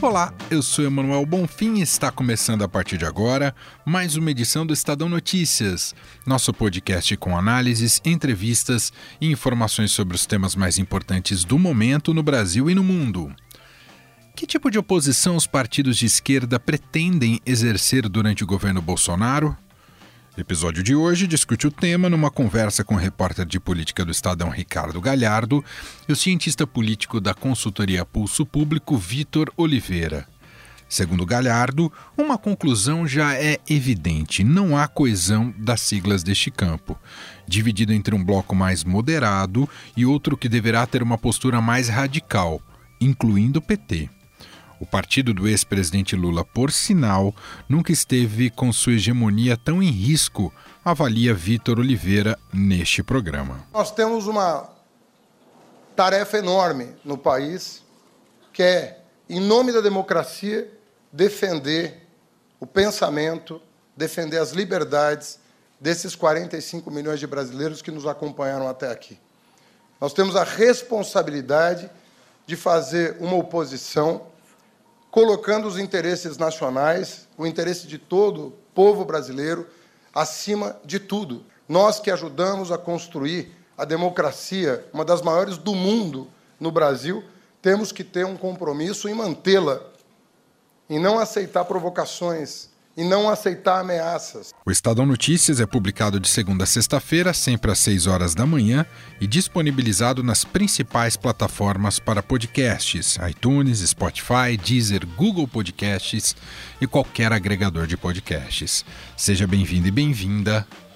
Olá, eu sou Emanuel Bonfim e está começando a partir de agora mais uma edição do Estadão Notícias, nosso podcast com análises, entrevistas e informações sobre os temas mais importantes do momento no Brasil e no mundo. Que tipo de oposição os partidos de esquerda pretendem exercer durante o governo Bolsonaro? O episódio de hoje discute o tema numa conversa com o repórter de política do Estadão Ricardo Galhardo e o cientista político da consultoria Pulso Público Vitor Oliveira. Segundo Galhardo, uma conclusão já é evidente: não há coesão das siglas deste campo, dividido entre um bloco mais moderado e outro que deverá ter uma postura mais radical, incluindo o PT. O partido do ex-presidente Lula, por sinal, nunca esteve com sua hegemonia tão em risco, avalia Vitor Oliveira neste programa. Nós temos uma tarefa enorme no país, que é, em nome da democracia, defender o pensamento, defender as liberdades desses 45 milhões de brasileiros que nos acompanharam até aqui. Nós temos a responsabilidade de fazer uma oposição colocando os interesses nacionais, o interesse de todo o povo brasileiro, acima de tudo. Nós que ajudamos a construir a democracia, uma das maiores do mundo no Brasil, temos que ter um compromisso em mantê-la, em não aceitar provocações, e não aceitar ameaças. O Estadão Notícias é publicado de segunda a sexta-feira, sempre às 6 horas da manhã, e disponibilizado nas principais plataformas para podcasts: iTunes, Spotify, Deezer, Google Podcasts e qualquer agregador de podcasts. Seja bem-vindo e bem-vinda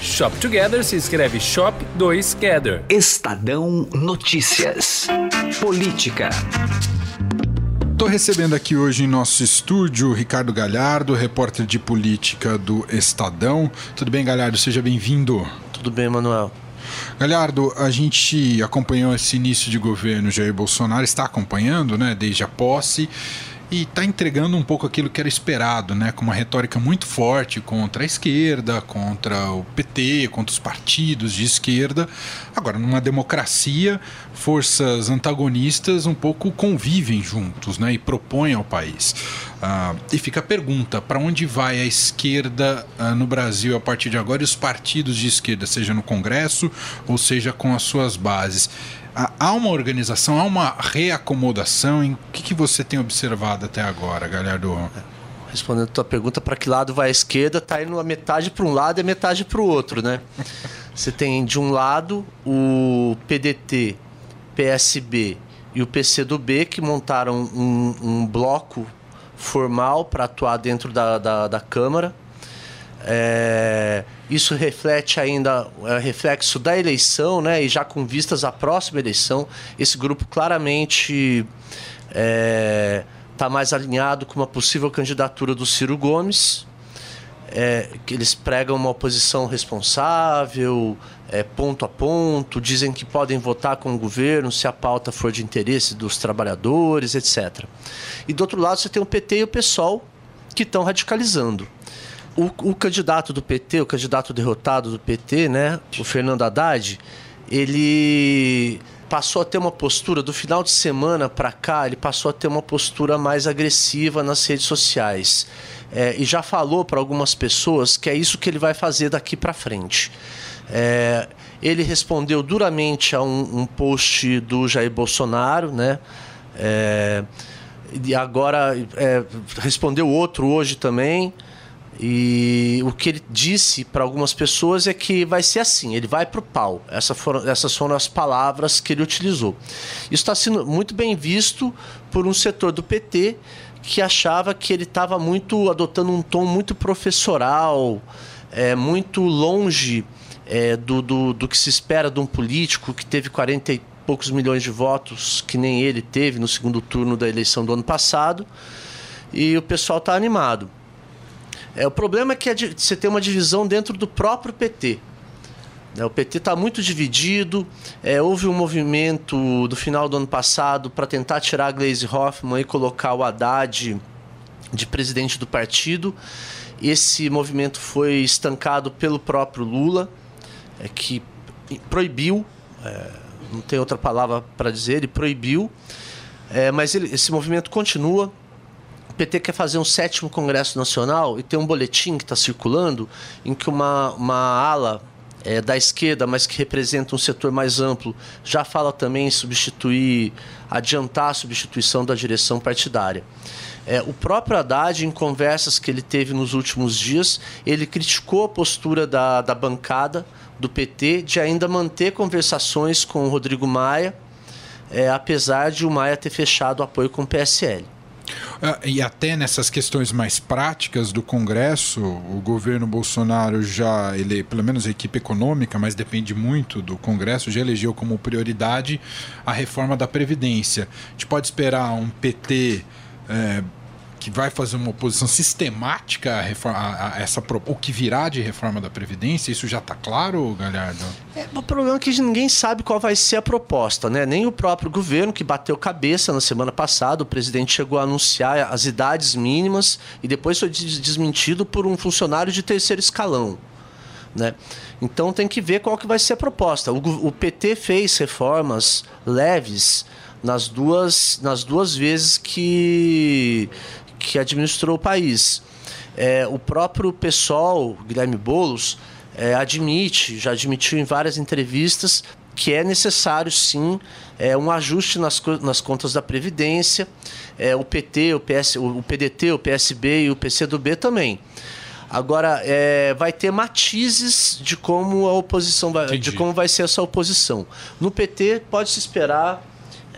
Shop Together se escreve Shop 2 Gather. Estadão Notícias. Política. Estou recebendo aqui hoje em nosso estúdio Ricardo Galhardo, repórter de política do Estadão. Tudo bem, Galhardo? Seja bem-vindo. Tudo bem, Manuel. Galhardo, a gente acompanhou esse início de governo Jair Bolsonaro, está acompanhando, né, desde a posse e está entregando um pouco aquilo que era esperado, né, com uma retórica muito forte contra a esquerda, contra o PT, contra os partidos de esquerda. Agora, numa democracia, forças antagonistas um pouco convivem juntos, né, e propõem ao país. Ah, e fica a pergunta: para onde vai a esquerda ah, no Brasil a partir de agora e os partidos de esquerda, seja no Congresso ou seja com as suas bases? Há uma organização, há uma reacomodação? Em que, que você tem observado até agora, Galhardo? Respondendo a tua pergunta, para que lado vai a esquerda? Está indo a metade para um lado e a metade para o outro, né? Você tem de um lado o PDT, PSB e o PCdoB que montaram um, um bloco formal para atuar dentro da, da, da Câmara. É, isso reflete ainda é reflexo da eleição, né? E já com vistas à próxima eleição, esse grupo claramente está é, tá mais alinhado com uma possível candidatura do Ciro Gomes. É, que eles pregam uma oposição responsável, é, ponto a ponto, dizem que podem votar com o governo se a pauta for de interesse dos trabalhadores, etc. E do outro lado você tem o PT e o PSOL que estão radicalizando o, o candidato do PT, o candidato derrotado do PT, né, o Fernando Haddad, ele passou a ter uma postura do final de semana para cá, ele passou a ter uma postura mais agressiva nas redes sociais. É, e já falou para algumas pessoas que é isso que ele vai fazer daqui para frente. É, ele respondeu duramente a um, um, post do Jair Bolsonaro, né? É, e agora é, respondeu outro hoje também E o que ele disse para algumas pessoas é que vai ser assim, ele vai para o pau. Foram, essas foram as palavras que ele utilizou. Isso está sendo muito bem visto por um setor do PT que achava que ele estava muito adotando um tom muito professoral, é, muito longe é, do, do, do que se espera de um político que teve 40 e poucos milhões de votos, que nem ele teve no segundo turno da eleição do ano passado, e o pessoal está animado. É, o problema é que você tem uma divisão dentro do próprio PT. É, o PT está muito dividido. É, houve um movimento do final do ano passado para tentar tirar a Gleisi Hoffmann e colocar o Haddad de presidente do partido. Esse movimento foi estancado pelo próprio Lula, é, que proibiu, é, não tem outra palavra para dizer, ele proibiu, é, mas ele, esse movimento continua. PT quer fazer um sétimo Congresso Nacional e tem um boletim que está circulando em que uma, uma ala é, da esquerda, mas que representa um setor mais amplo, já fala também em substituir, adiantar a substituição da direção partidária. É, o próprio Haddad, em conversas que ele teve nos últimos dias, ele criticou a postura da, da bancada do PT de ainda manter conversações com o Rodrigo Maia, é, apesar de o Maia ter fechado o apoio com o PSL. Ah, e até nessas questões mais práticas do Congresso, o governo Bolsonaro já, ele, pelo menos a equipe econômica, mas depende muito do Congresso, já elegeu como prioridade a reforma da Previdência. A gente pode esperar um PT é, que vai fazer uma oposição sistemática a, reforma, a, a essa o que virá de reforma da previdência isso já está claro Galhardo é, o problema é que ninguém sabe qual vai ser a proposta né nem o próprio governo que bateu cabeça na semana passada o presidente chegou a anunciar as idades mínimas e depois foi desmentido por um funcionário de terceiro escalão né? Então tem que ver qual que vai ser a proposta. O, o PT fez reformas leves nas duas, nas duas vezes que, que administrou o país. É, o próprio pessoal, Guilherme Boulos, é, admite, já admitiu em várias entrevistas, que é necessário sim é, um ajuste nas, nas contas da Previdência. É, o PT, o, PS, o PDT, o PSB e o PCdoB também. Agora, é, vai ter matizes de como a oposição vai, de como vai ser essa oposição. No PT, pode se esperar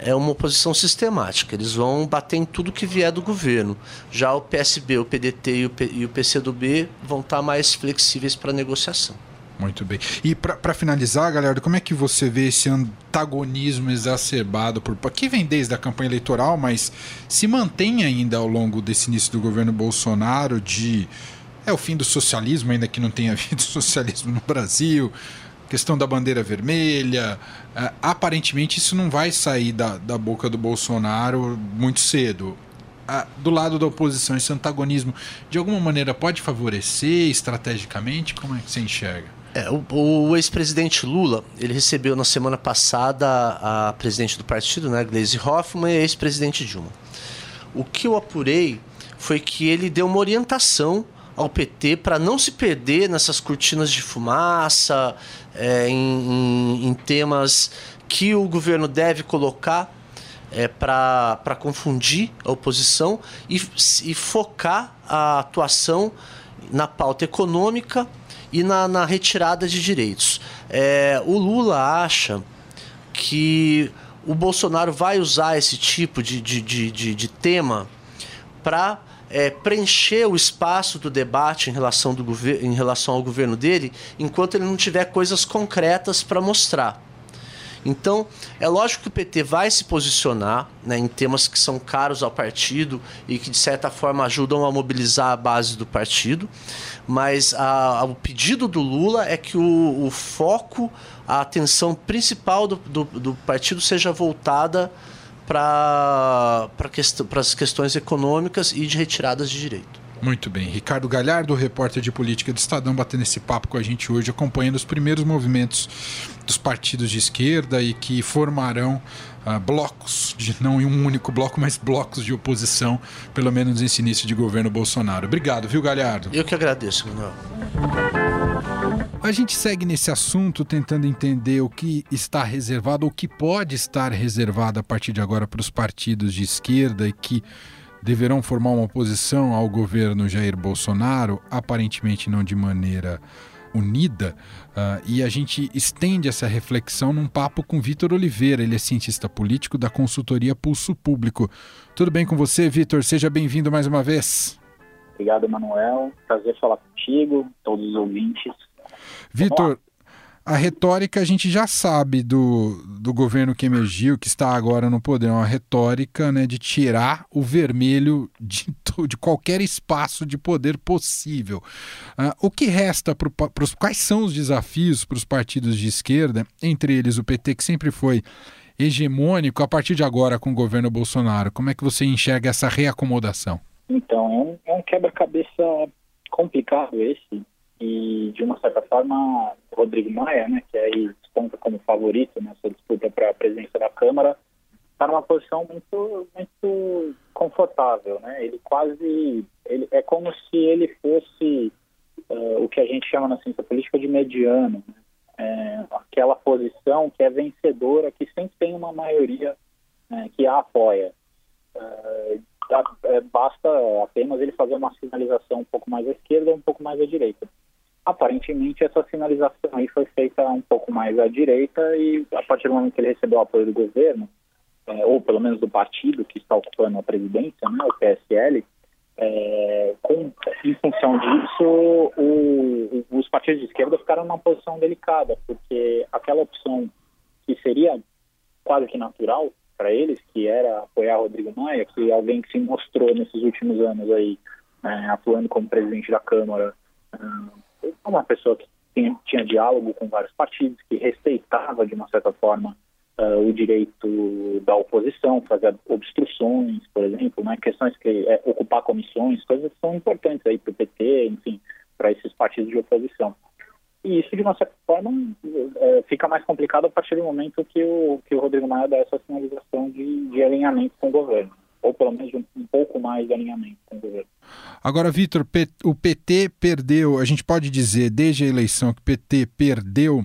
é uma oposição sistemática. Eles vão bater em tudo que vier do governo. Já o PSB, o PDT e o, P, e o PCdoB vão estar mais flexíveis para negociação. Muito bem. E para finalizar, galera, como é que você vê esse antagonismo exacerbado por que vem desde a campanha eleitoral, mas se mantém ainda ao longo desse início do governo Bolsonaro de é o fim do socialismo, ainda que não tenha havido socialismo no Brasil, questão da bandeira vermelha. Uh, aparentemente, isso não vai sair da, da boca do Bolsonaro muito cedo. Uh, do lado da oposição, esse antagonismo, de alguma maneira, pode favorecer estrategicamente? Como é que você enxerga? É, o, o ex-presidente Lula, ele recebeu na semana passada a presidente do partido, né, Gleisi Hoffmann, e a ex-presidente Dilma. O que eu apurei foi que ele deu uma orientação ao PT para não se perder nessas cortinas de fumaça, é, em, em, em, temas que o governo deve colocar é, para confundir a oposição e, e, focar a atuação na pauta econômica e na, na retirada de direitos. É, o Lula acha que o Bolsonaro vai usar esse tipo de, de, de, de, de tema para é, preencher o espaço do debate em relação, do em relação ao governo dele, enquanto ele não tiver coisas concretas para mostrar. Então, é lógico que o PT vai se posicionar né, em temas que são caros ao partido e que, de certa forma, ajudam a mobilizar a base do partido, mas a, a, o pedido do Lula é que o, o foco, a atenção principal do, do, do partido seja voltada para quest as questões econômicas e de retiradas de direito. Muito bem. Ricardo Galhardo, repórter de política do Estadão, batendo esse papo com a gente hoje, acompanhando os primeiros movimentos dos partidos de esquerda e que formarão uh, blocos, de não em um único bloco, mas blocos de oposição, pelo menos nesse início de governo Bolsonaro. Obrigado, viu, Galhardo? Eu que agradeço, Manuel. A gente segue nesse assunto tentando entender o que está reservado, o que pode estar reservado a partir de agora para os partidos de esquerda e que deverão formar uma oposição ao governo Jair Bolsonaro, aparentemente não de maneira unida, uh, e a gente estende essa reflexão num papo com Vitor Oliveira, ele é cientista político da consultoria Pulso Público. Tudo bem com você, Vitor? Seja bem-vindo mais uma vez. Obrigado, Manuel. Prazer falar contigo, todos os ouvintes. Vitor, a retórica a gente já sabe do, do governo que emergiu, que está agora no poder, é uma retórica né, de tirar o vermelho de, de qualquer espaço de poder possível. Uh, o que resta para os quais são os desafios para os partidos de esquerda, entre eles o PT, que sempre foi hegemônico, a partir de agora com o governo Bolsonaro? Como é que você enxerga essa reacomodação? Então, é um, é um quebra-cabeça complicado esse, e de uma certa forma Rodrigo Maia, né, que aí desponta como favorito nessa disputa para a presidência da Câmara, está numa posição muito muito confortável, né? Ele quase ele é como se ele fosse uh, o que a gente chama na ciência política de mediano, né? é, aquela posição que é vencedora, que sempre tem uma maioria né, que a apoia. Uh, basta apenas ele fazer uma sinalização um pouco mais à esquerda um pouco mais à direita aparentemente essa sinalização aí foi feita um pouco mais à direita e a partir do momento que ele recebeu o apoio do governo, é, ou pelo menos do partido que está ocupando a presidência, né, o PSL, é, com, em função disso, o, os partidos de esquerda ficaram numa posição delicada, porque aquela opção que seria quase que natural para eles, que era apoiar Rodrigo Maia, que é alguém que se mostrou nesses últimos anos aí, né, atuando como presidente da Câmara, uma pessoa que tinha, tinha diálogo com vários partidos, que respeitava, de uma certa forma, uh, o direito da oposição, fazer obstruções, por exemplo, né? questões que é, ocupar comissões, coisas que são importantes aí para o PT, enfim, para esses partidos de oposição. E isso, de uma certa forma, é, fica mais complicado a partir do momento que o, que o Rodrigo Maia dá essa sinalização de, de alinhamento com o governo ou pelo menos um, um pouco mais de alinhamento com o governo. Agora, Vitor, o PT perdeu, a gente pode dizer desde a eleição que o PT perdeu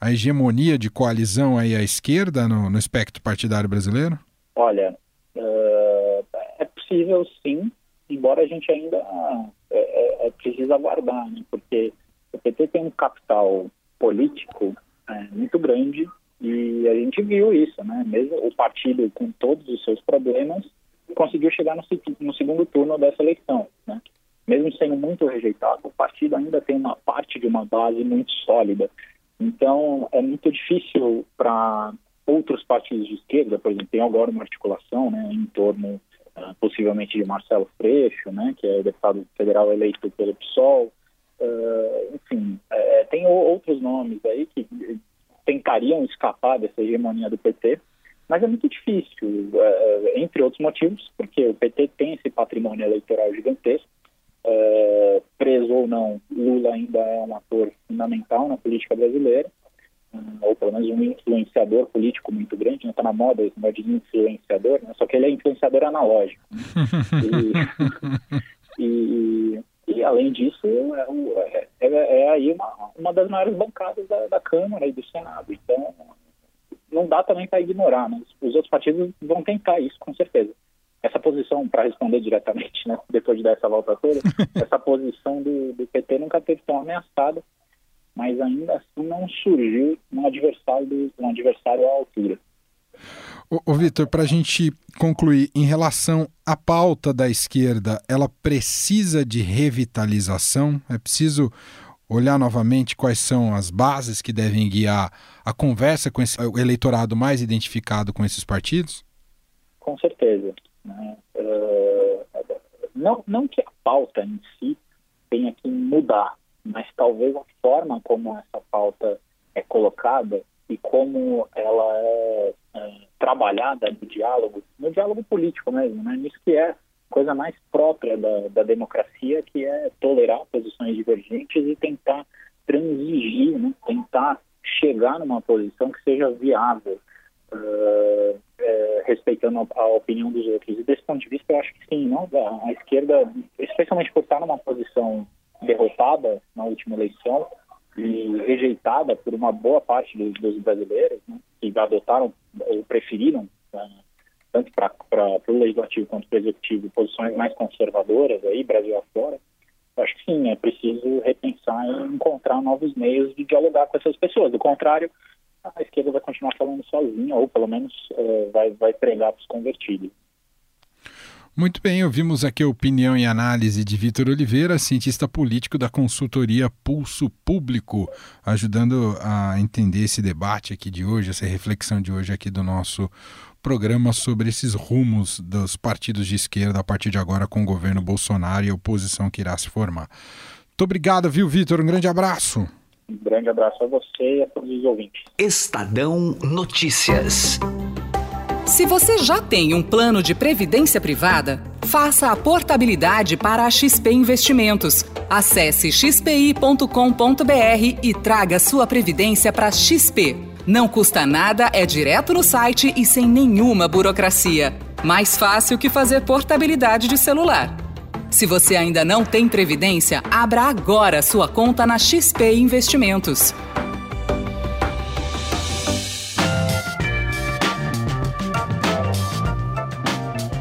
a hegemonia de coalizão aí à esquerda no, no espectro partidário brasileiro? Olha, uh, é possível sim, embora a gente ainda uh, é, é, precisa aguardar, né? porque o PT tem um capital político é, muito grande e a gente viu isso, né? Mesmo o partido com todos os seus problemas, conseguiu chegar no, no segundo turno dessa eleição. Né? Mesmo sendo muito rejeitado, o partido ainda tem uma parte de uma base muito sólida. Então, é muito difícil para outros partidos de esquerda, por exemplo, tem agora uma articulação né, em torno, uh, possivelmente, de Marcelo Freixo, né, que é deputado federal eleito pelo PSOL. Uh, enfim, é, tem outros nomes aí que tentariam escapar dessa hegemonia do PT, mas é muito difícil, é, entre outros motivos, porque o PT tem esse patrimônio eleitoral gigantesco. É, preso ou não, Lula ainda é um ator fundamental na política brasileira, ou pelo menos um influenciador político muito grande. Não está na moda esse negócio de influenciador, né? só que ele é influenciador analógico. Né? e, e, e, além disso, é, é, é, aí uma, uma das maiores bancadas da, da Câmara e do Senado. Então, não dá também para ignorar, né? Os outros partidos vão tentar isso, com certeza. Essa posição, para responder diretamente, né, depois de dar essa volta toda, essa posição do, do PT nunca teve tão ameaçada, mas ainda assim não surgiu um adversário, um adversário à altura. Ô, ô Vitor, para a gente concluir, em relação à pauta da esquerda, ela precisa de revitalização? É preciso olhar novamente quais são as bases que devem guiar a conversa com esse, eleitorado mais identificado com esses partidos? Com certeza. Né? Uh, não, não que a pauta em si tenha que mudar, mas talvez a forma como essa pauta é colocada e como ela é, é trabalhada no diálogo, no diálogo político mesmo, né? Isso que é coisa mais própria da, da democracia, que é tolerar posições divergentes e tentar transigir, né? tentar chegar numa posição que seja viável, uh, uh, respeitando a, a, opinião dos outros. E desse ponto de vista, eu acho que sim, não? A, a esquerda, especialmente por estar numa posição derrotada na última eleição e rejeitada por uma boa parte dos, dos brasileiros, né? que adotaram ou preferiram uh, tanto para o legislativo quanto para o executivo, posições mais conservadoras aí, Brasil afora, acho que sim, é preciso repensar e encontrar novos meios de dialogar com essas pessoas. Do contrário, a esquerda vai continuar falando sozinha, ou pelo menos é, vai, vai pregar para os convertidos. Muito bem, ouvimos aqui a opinião e análise de Vitor Oliveira, cientista político da consultoria Pulso Público, ajudando a entender esse debate aqui de hoje, essa reflexão de hoje aqui do nosso programa sobre esses rumos dos partidos de esquerda a partir de agora com o governo Bolsonaro e a oposição que irá se formar. Muito obrigado, viu, Vitor? Um grande abraço. Um grande abraço a você e a todos os ouvintes. Estadão Notícias. Se você já tem um plano de previdência privada, faça a portabilidade para a XP Investimentos. Acesse xpi.com.br e traga sua previdência para XP. Não custa nada, é direto no site e sem nenhuma burocracia. Mais fácil que fazer portabilidade de celular. Se você ainda não tem previdência, abra agora sua conta na XP Investimentos.